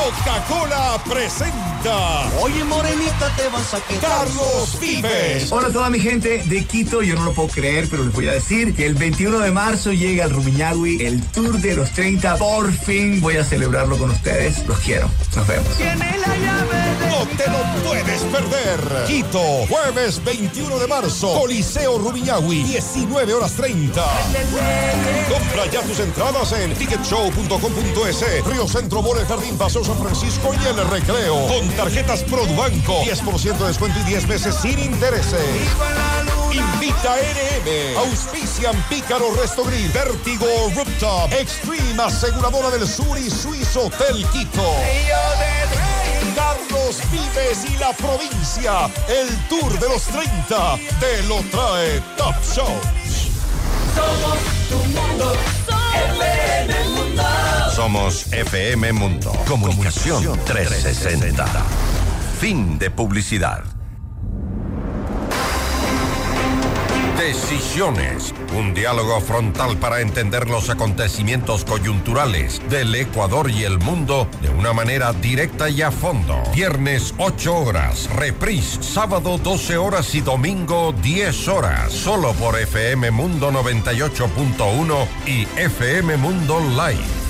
Coca-Cola presenta. Oye, morenita, te vas a quedar. Carlos Vives. Hola a toda mi gente de Quito, yo no lo puedo creer, pero les voy a decir que el 21 de marzo llega al Rumiñahui el Tour de los 30. Por fin voy a celebrarlo con ustedes. Los quiero. Nos vemos. No te lo puedes perder. Quito, jueves 21 de marzo. Coliseo Rumiñahui, 19 horas 30. Compra ya tus entradas en ticketshow.com.es. Río Centro el Jardín Paseo San Francisco y el Recreo. Con tarjetas Produbanco. 10% de descuento y 10 meses sin intereses. Invita NM. Auspician Pícaro Resto Grill. Vértigo Rooftop. Extreme Aseguradora del Sur y Swiss Hotel Quito. Carlos Vives y la provincia. El Tour de los 30 te lo trae Top Show. Somos tu Mundo. Somos FM Mundo. Comunicación 360. Fin de publicidad. Decisiones. Un diálogo frontal para entender los acontecimientos coyunturales del Ecuador y el mundo de una manera directa y a fondo. Viernes 8 horas. Reprise. Sábado 12 horas y domingo 10 horas. Solo por FM Mundo 98.1 y FM Mundo Live.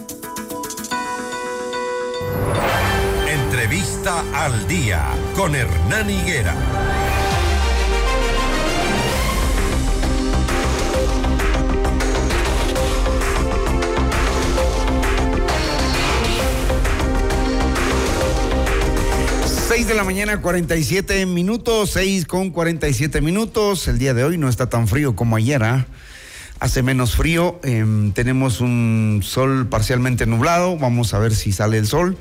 Entrevista al Día. Con Hernán Higuera. Seis de la mañana, 47 minutos, 6 con 47 minutos. El día de hoy no está tan frío como ayer, ¿ah? Hace menos frío, em, tenemos un sol parcialmente nublado, vamos a ver si sale el sol.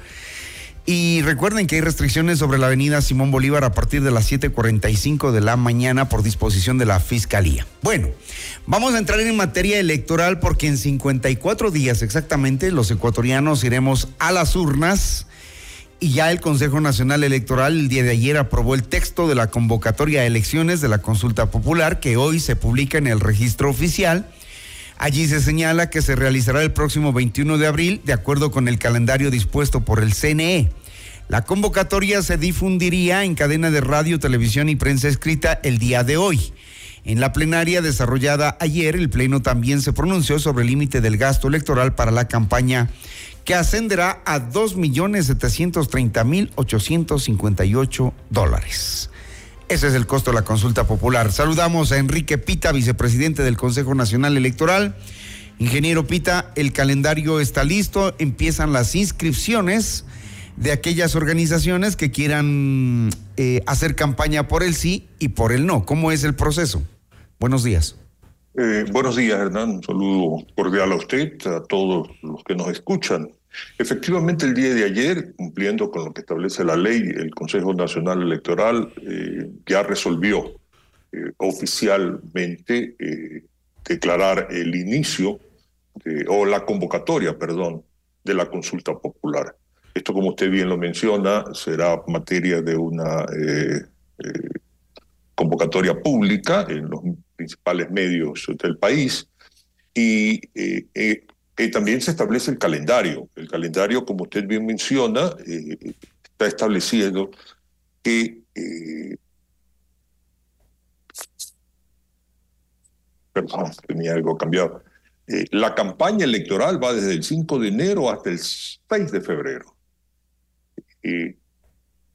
Y recuerden que hay restricciones sobre la avenida Simón Bolívar a partir de las 7:45 de la mañana por disposición de la Fiscalía. Bueno, vamos a entrar en materia electoral porque en 54 días exactamente los ecuatorianos iremos a las urnas y ya el Consejo Nacional Electoral el día de ayer aprobó el texto de la convocatoria a elecciones de la consulta popular que hoy se publica en el registro oficial. Allí se señala que se realizará el próximo 21 de abril de acuerdo con el calendario dispuesto por el CNE. La convocatoria se difundiría en cadena de radio, televisión y prensa escrita el día de hoy. En la plenaria desarrollada ayer, el Pleno también se pronunció sobre el límite del gasto electoral para la campaña que ascenderá a 2.730.858 dólares. Ese es el costo de la consulta popular. Saludamos a Enrique Pita, vicepresidente del Consejo Nacional Electoral. Ingeniero Pita, el calendario está listo, empiezan las inscripciones de aquellas organizaciones que quieran eh, hacer campaña por el sí y por el no. ¿Cómo es el proceso? Buenos días. Eh, buenos días, Hernán. Un saludo cordial a usted, a todos los que nos escuchan. Efectivamente, el día de ayer, cumpliendo con lo que establece la ley, el Consejo Nacional Electoral eh, ya resolvió oficialmente declarar el inicio o la convocatoria, perdón, de la consulta popular. Esto, como usted bien lo menciona, será materia de una eh, eh, convocatoria pública en los principales medios del país y eh, eh, también se establece el calendario. El calendario, como usted bien menciona, está estableciendo que perdón, tenía algo cambiado. La campaña electoral va desde el 5 de enero hasta el 6 de febrero. Eh,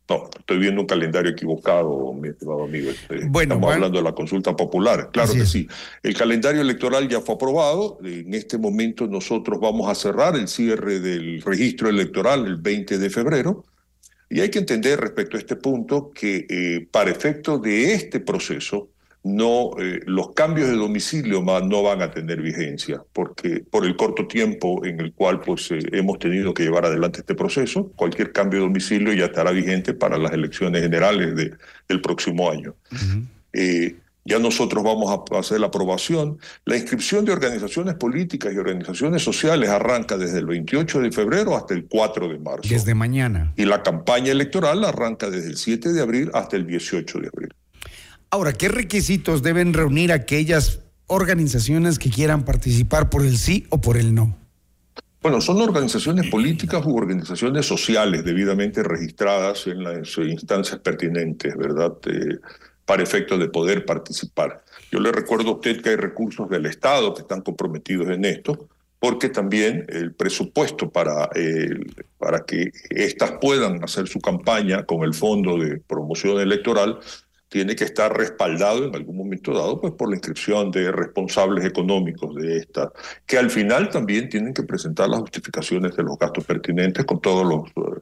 no, estoy viendo un calendario equivocado, mi estimado amigo. Este, Bueno, Estamos bueno. hablando de la consulta popular. Claro Así que es. sí. El calendario electoral ya fue aprobado. En este momento nosotros vamos a cerrar el cierre del registro electoral el 20 de febrero. Y hay que entender respecto a este punto que eh, para efecto de este proceso, no, eh, los cambios de domicilio más no van a tener vigencia, porque por el corto tiempo en el cual pues, eh, hemos tenido que llevar adelante este proceso, cualquier cambio de domicilio ya estará vigente para las elecciones generales de- del próximo año. Eh, ya nosotros vamos a hacer la aprobación. La inscripción de organizaciones políticas y organizaciones sociales arranca desde el 28 de febrero hasta el 4 de marzo. Desde mañana. Y la campaña electoral arranca desde el 7 de abril hasta el 18 de abril. Ahora, ¿qué requisitos deben reunir aquellas organizaciones que quieran participar por el sí o por el no? Bueno, son organizaciones políticas u organizaciones sociales debidamente registradas en las instancias pertinentes, ¿verdad? Eh, para efectos de poder participar. Yo le recuerdo a usted que hay recursos del Estado que están comprometidos en esto, porque también el presupuesto para, para que éstas puedan hacer su campaña con el Fondo de Promoción Electoral tiene que estar respaldado en algún momento dado pues por la inscripción de responsables económicos de esta, que al final también tienen que presentar las justificaciones de los gastos pertinentes con todos los eh,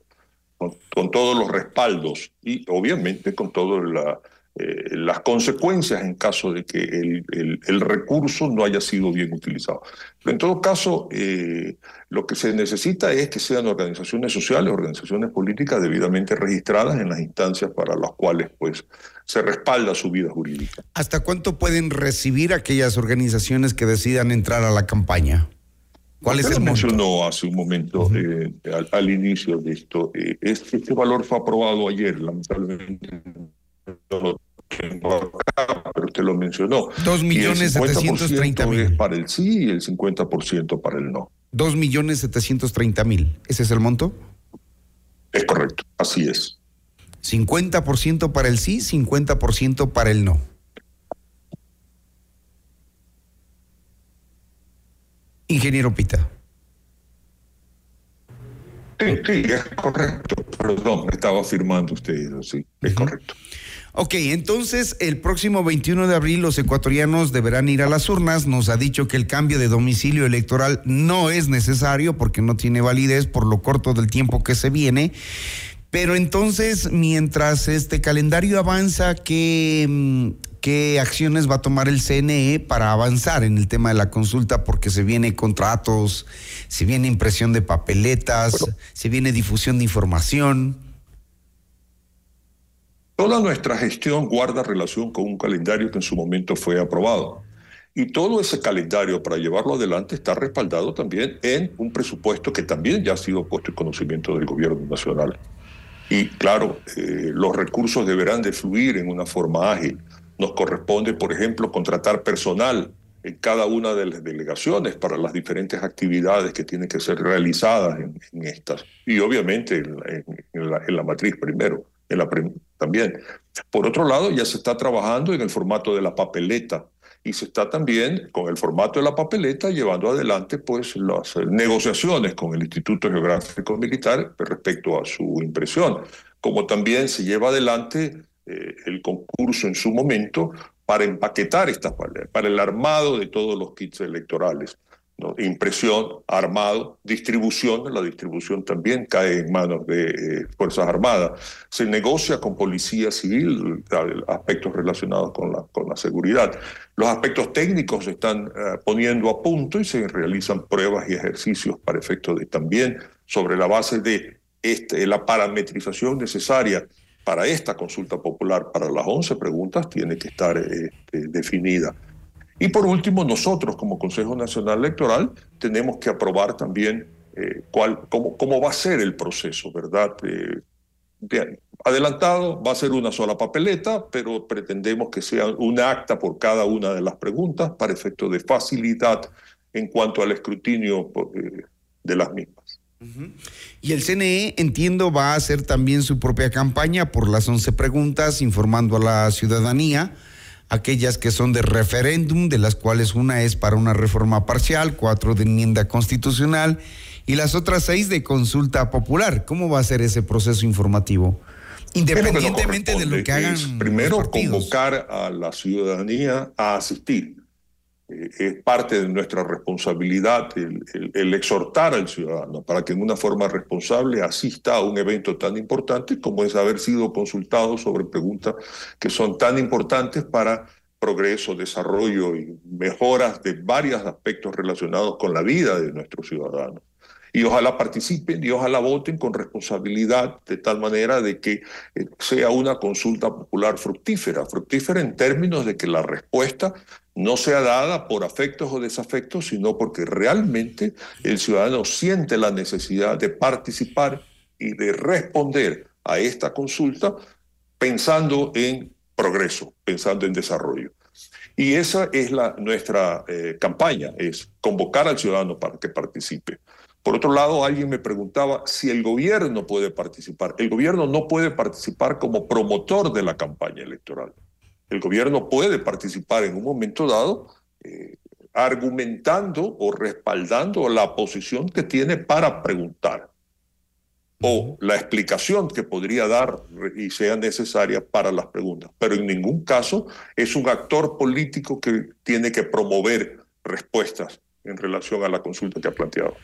con, todos los respaldos y obviamente con todas eh, las consecuencias en caso de que el- el recurso no haya sido bien utilizado. Pero en todo caso, eh, lo que se necesita es que sean organizaciones sociales, organizaciones políticas debidamente registradas en las instancias para las cuales pues, se respalda su vida jurídica. ¿Hasta cuánto pueden recibir aquellas organizaciones que decidan entrar a la campaña? ¿Cuál es el mencionó hace un momento eh, al, al inicio de esto. Eh, este, este valor fue aprobado ayer, lamentablemente no lo pero usted lo mencionó. Dos Y el millones 50% setecientos treinta mil. es para el sí y el 50% para el no. Dos millones setecientos treinta mil. ¿Ese es el monto? Es correcto, así es. 50% para el sí, 50% para el no. Ingeniero Pita. Sí, sí, es correcto. Perdón, estaba afirmando usted, sí, es correcto. Ok, entonces el próximo 21 de abril los ecuatorianos deberán ir a las urnas. Nos ha dicho que el cambio de domicilio electoral no es necesario porque no tiene validez por lo corto del tiempo que se viene. Pero entonces, mientras este calendario avanza, ¿qué, mm, qué acciones va a tomar el CNE para avanzar en el tema de la consulta? Porque se viene contratos, se viene impresión de papeletas, se viene difusión de información. Toda nuestra gestión guarda relación con un calendario que en su momento fue aprobado. Y todo ese calendario para llevarlo adelante está respaldado también en un presupuesto que también ya ha sido puesto en conocimiento del gobierno nacional. Y claro, eh, los recursos deberán de fluir en una forma ágil. Nos corresponde, por ejemplo, contratar personal en cada una de las delegaciones para las diferentes actividades que tienen que ser realizadas en, en estas. Y obviamente en, la- matriz primero, también. Por otro lado, ya se está trabajando en el formato de la papeleta y se está también con el formato de la papeleta llevando adelante pues las eh, negociaciones con el Instituto Geográfico Militar respecto a su impresión, como también se lleva adelante eh, el concurso en su momento para empaquetar estas para el armado de todos los kits electorales. Impresión, armado, distribución, la distribución también cae en manos de eh, Fuerzas Armadas. Se negocia con policía civil aspectos relacionados con la, seguridad. Los aspectos técnicos se están eh, poniendo a punto y se realizan pruebas y ejercicios para efectos de también sobre la base de este, la parametrización necesaria para esta consulta popular, para las 11 preguntas, tiene que estar este, definida. Y por último, nosotros como Consejo Nacional Electoral tenemos que aprobar también eh, cuál, cómo, cómo, va a ser el proceso, ¿verdad? Eh, adelantado, va a ser una sola papeleta, pero pretendemos que sea un acta por cada una de las preguntas para efecto de facilidad en cuanto al escrutinio eh, de las mismas. Y el CNE, entiendo, va a hacer también su propia campaña por las 11 preguntas, informando a la ciudadanía aquellas que son de referéndum, de las cuales una es para una reforma parcial, cuatro de enmienda constitucional y las otras seis de consulta popular. ¿Cómo va a ser ese proceso informativo? Independientemente de lo que hagan. primero, convocar a la ciudadanía a asistir. Eh, es parte de nuestra responsabilidad el, exhortar al ciudadano para que en una forma responsable asista a un evento tan importante como es haber sido consultado sobre preguntas que son tan importantes para progreso, desarrollo y mejoras de varios aspectos relacionados con la vida de nuestros ciudadanos y ojalá participen y ojalá voten con responsabilidad de tal manera de que eh, sea una consulta popular fructífera, fructífera en términos de que la respuesta no sea dada por afectos o desafectos, sino porque realmente el ciudadano siente la necesidad de participar y de responder a esta consulta pensando en progreso, pensando en desarrollo. Y esa es la, nuestra eh, campaña, es convocar al ciudadano para que participe. Por otro lado, alguien me preguntaba si el gobierno puede participar. El gobierno no puede participar como promotor de la campaña electoral. El gobierno puede participar en un momento dado eh, argumentando o respaldando la posición que tiene para preguntar o la explicación que podría dar y sea necesaria para las preguntas. Pero en ningún caso es un actor político que tiene que promover respuestas en relación a la consulta que ha planteado.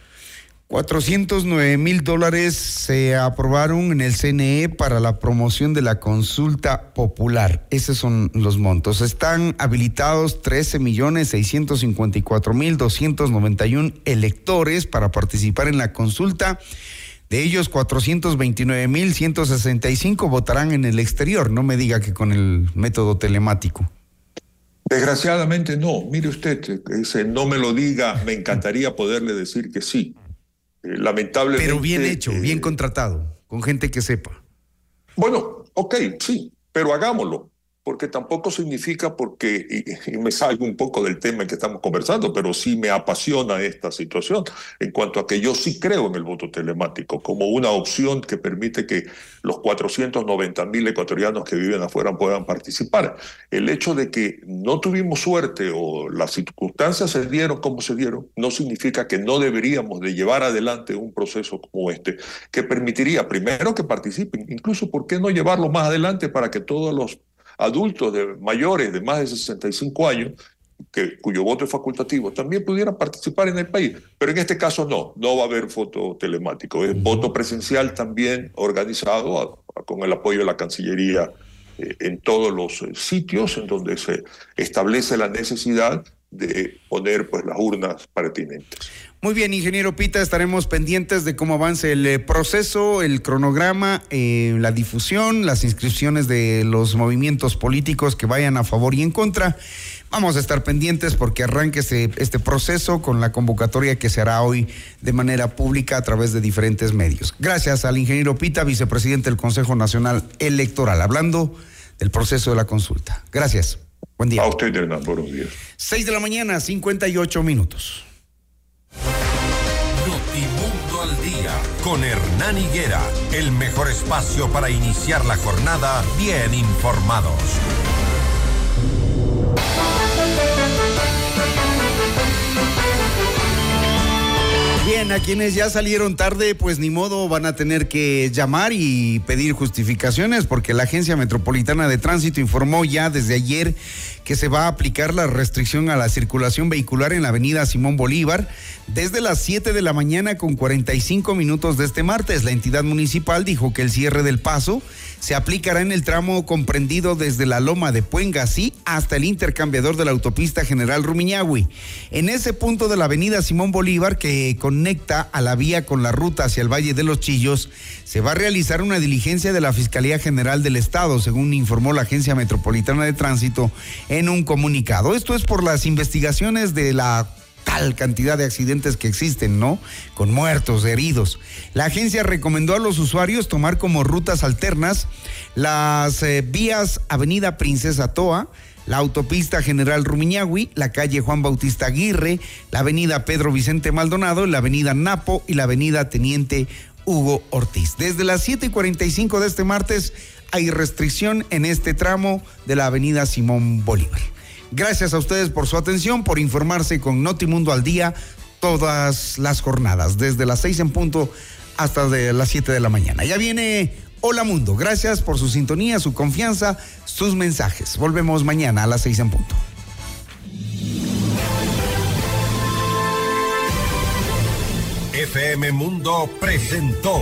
409 mil dólares se aprobaron en el CNE para la promoción de la consulta popular. Esos son los montos. Están habilitados 13 millones 654 mil 291 electores para participar en la consulta. De ellos, 429 mil 165 votarán en el exterior. No me diga que con el método telemático. Desgraciadamente no. Mire usted, ese no me lo diga, me encantaría poderle decir que sí. Lamentablemente. Pero bien hecho, bien eh, contratado, con gente que sepa. Bueno, ok, sí, pero hagámoslo porque tampoco significa porque, y, me salgo un poco del tema en que estamos conversando, pero sí me apasiona esta situación en cuanto a que yo sí creo en el voto telemático como una opción que permite que los 490 mil ecuatorianos que viven afuera puedan participar. El hecho de que no tuvimos suerte o las circunstancias se dieron como se dieron, no significa que no deberíamos de llevar adelante un proceso como este, que permitiría primero que participen, incluso, ¿por qué no llevarlo más adelante para que todos los adultos de mayores de más de 65 años, que, cuyo voto es facultativo, también pudieran participar en el país. Pero en este caso no, no va a haber voto telemático. Es voto presencial también organizado con el apoyo de la Cancillería eh, en todos los eh, sitios en donde se establece la necesidad de poner pues las urnas pertinentes. Muy bien, ingeniero Pita, estaremos pendientes de cómo avance el eh, proceso, el cronograma, eh, la difusión, las inscripciones de los movimientos políticos que vayan a favor y en contra. Vamos a estar pendientes porque arranque este, este proceso con la convocatoria que se hará hoy de manera pública a través de diferentes medios. Gracias al ingeniero Pita, vicepresidente del Consejo Nacional Electoral, hablando del proceso de la consulta. Gracias. Buen día. A usted, Hernán, buenos días. 6 de la mañana, 58 minutos. Notimundo al día con Hernán Higuera, el mejor espacio para iniciar la jornada bien informados. Bien, a quienes ya salieron tarde, pues ni modo, van a tener que llamar y pedir justificaciones porque la Agencia Metropolitana de Tránsito informó ya desde ayer que se va a aplicar la restricción a la circulación vehicular en la avenida Simón Bolívar desde las 7 de la mañana con 45 minutos de este martes. La entidad municipal dijo que el cierre del paso se aplicará en el tramo comprendido desde la loma de Puengasí hasta el intercambiador de la autopista General Rumiñahui. En ese punto de la avenida Simón Bolívar que conecta a la vía con la ruta hacia el Valle de los Chillos, se va a realizar una diligencia de la Fiscalía General del Estado, según informó la Agencia Metropolitana de Tránsito un comunicado. Esto es por las investigaciones de la tal cantidad de accidentes que existen, ¿no? Con muertos, heridos. La agencia recomendó a los usuarios tomar como rutas alternas las eh, vías Avenida Princesa Toa, la autopista General Rumiñahui, la calle Juan Bautista Aguirre, la avenida Pedro Vicente Maldonado, la avenida Napo y la avenida Teniente Hugo Ortiz. Desde las 7 y 45 de este martes hay restricción en este tramo de la avenida Simón Bolívar. Gracias a ustedes por su atención, por informarse con Notimundo al día todas las jornadas, desde las seis en punto hasta las 7 de la mañana. Ya viene Hola Mundo. Gracias por su sintonía, su confianza, sus mensajes. Volvemos mañana a las seis en punto. FM Mundo presentó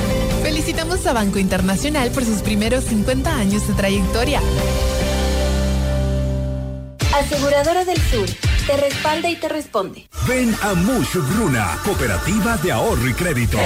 Felicitamos a Banco Internacional por sus primeros 50 años de trayectoria. Aseguradora del Sur, te respalda y te responde. Ven a Mush Bruna, Cooperativa de Ahorro y Crédito.